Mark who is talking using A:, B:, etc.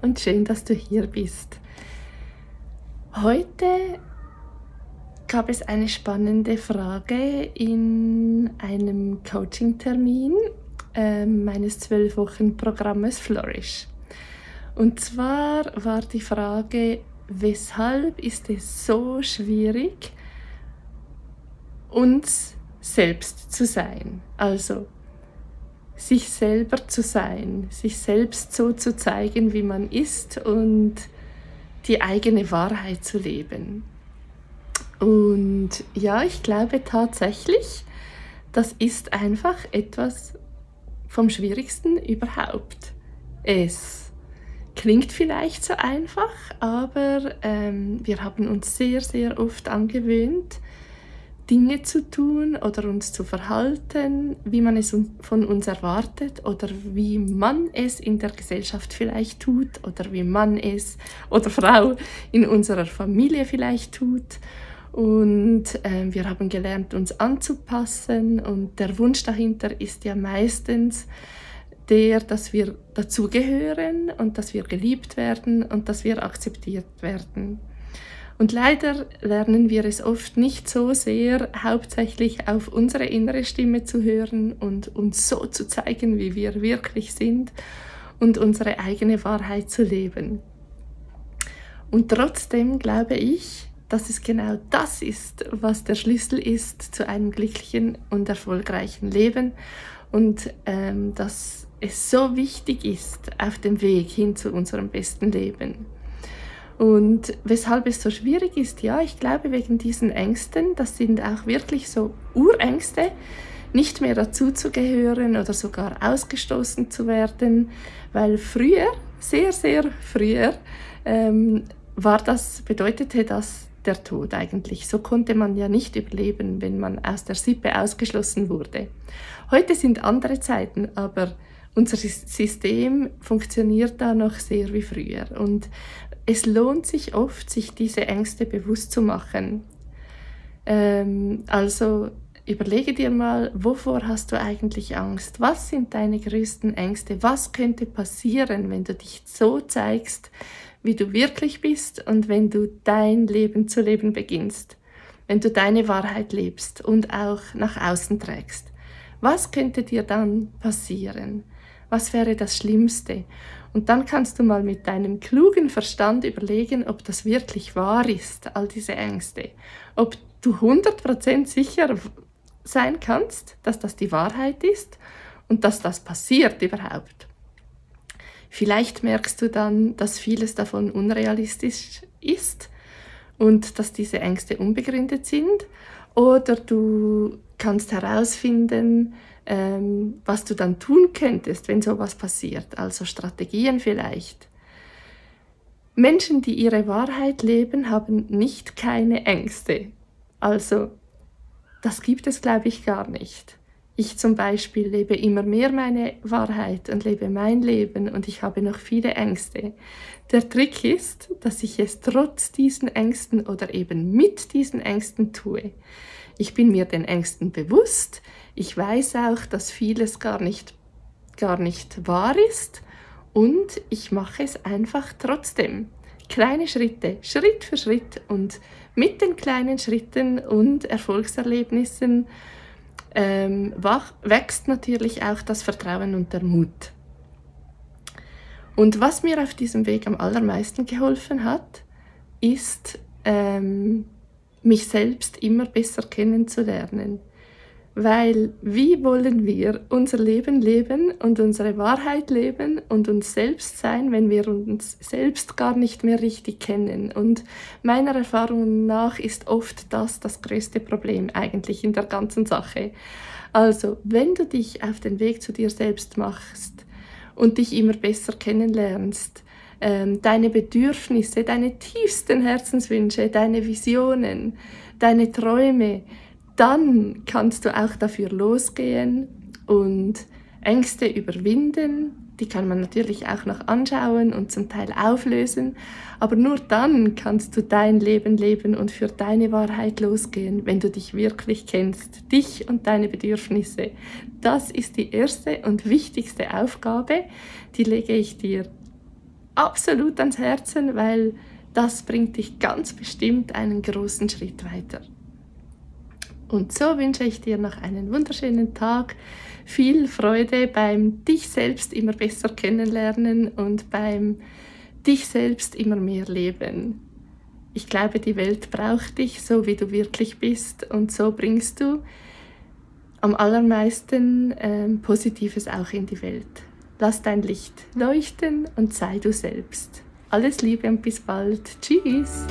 A: Und schön, dass du hier bist. Heute gab es eine spannende Frage in einem Coaching-Termin äh, meines zwölf Wochen Programmes Flourish. Und zwar war die Frage, weshalb ist es so schwierig, uns selbst zu sein? Also sich selber zu sein, sich selbst so zu zeigen, wie man ist und die eigene Wahrheit zu leben. Und ja, ich glaube tatsächlich, das ist einfach etwas vom Schwierigsten überhaupt. Es klingt vielleicht so einfach, aber ähm, wir haben uns sehr, sehr oft angewöhnt, Dinge zu tun oder uns zu verhalten, wie man es von uns erwartet oder wie man es in der Gesellschaft vielleicht tut oder wie man es oder Frau in unserer Familie vielleicht tut. Und äh, wir haben gelernt, uns anzupassen und der Wunsch dahinter ist ja meistens der, dass wir dazugehören und dass wir geliebt werden und dass wir akzeptiert werden. Und leider lernen wir es oft nicht so sehr, hauptsächlich auf unsere innere Stimme zu hören und uns so zu zeigen, wie wir wirklich sind und unsere eigene Wahrheit zu leben. Und trotzdem glaube ich, dass es genau das ist, was der Schlüssel ist zu einem glücklichen und erfolgreichen Leben und ähm, dass es so wichtig ist auf dem Weg hin zu unserem besten Leben. Und weshalb es so schwierig ist, ja, ich glaube wegen diesen Ängsten, das sind auch wirklich so Urängste, nicht mehr dazu zu gehören oder sogar ausgestoßen zu werden, weil früher, sehr, sehr früher, ähm, war das, bedeutete das der Tod eigentlich. So konnte man ja nicht überleben, wenn man aus der Sippe ausgeschlossen wurde. Heute sind andere Zeiten, aber unser System funktioniert da noch sehr wie früher. Und es lohnt sich oft, sich diese Ängste bewusst zu machen. Ähm, also überlege dir mal, wovor hast du eigentlich Angst? Was sind deine größten Ängste? Was könnte passieren, wenn du dich so zeigst, wie du wirklich bist und wenn du dein Leben zu leben beginnst? Wenn du deine Wahrheit lebst und auch nach außen trägst? Was könnte dir dann passieren? Was wäre das Schlimmste? Und dann kannst du mal mit deinem klugen Verstand überlegen, ob das wirklich wahr ist, all diese Ängste. Ob du 100% sicher sein kannst, dass das die Wahrheit ist und dass das passiert überhaupt. Vielleicht merkst du dann, dass vieles davon unrealistisch ist und dass diese Ängste unbegründet sind. Oder du kannst herausfinden, ähm, was du dann tun könntest, wenn sowas passiert. Also Strategien vielleicht. Menschen, die ihre Wahrheit leben, haben nicht keine Ängste. Also, das gibt es, glaube ich, gar nicht. Ich zum Beispiel lebe immer mehr meine Wahrheit und lebe mein Leben und ich habe noch viele Ängste. Der Trick ist, dass ich es trotz diesen Ängsten oder eben mit diesen Ängsten tue. Ich bin mir den Ängsten bewusst. Ich weiß auch, dass vieles gar nicht, gar nicht wahr ist und ich mache es einfach trotzdem. Kleine Schritte, Schritt für Schritt und mit den kleinen Schritten und Erfolgserlebnissen ähm, wächst natürlich auch das Vertrauen und der Mut. Und was mir auf diesem Weg am allermeisten geholfen hat, ist ähm, mich selbst immer besser kennenzulernen. Weil wie wollen wir unser Leben leben und unsere Wahrheit leben und uns selbst sein, wenn wir uns selbst gar nicht mehr richtig kennen? Und meiner Erfahrung nach ist oft das das größte Problem eigentlich in der ganzen Sache. Also, wenn du dich auf den Weg zu dir selbst machst und dich immer besser kennenlernst, ähm, deine Bedürfnisse, deine tiefsten Herzenswünsche, deine Visionen, deine Träume, dann kannst du auch dafür losgehen und Ängste überwinden. Die kann man natürlich auch noch anschauen und zum Teil auflösen. Aber nur dann kannst du dein Leben leben und für deine Wahrheit losgehen, wenn du dich wirklich kennst, dich und deine Bedürfnisse. Das ist die erste und wichtigste Aufgabe, die lege ich dir absolut ans Herzen, weil das bringt dich ganz bestimmt einen großen Schritt weiter. Und so wünsche ich dir noch einen wunderschönen Tag, viel Freude beim dich selbst immer besser kennenlernen und beim dich selbst immer mehr leben. Ich glaube, die Welt braucht dich so, wie du wirklich bist und so bringst du am allermeisten ähm, Positives auch in die Welt. Lass dein Licht leuchten und sei du selbst. Alles Liebe und bis bald. Tschüss.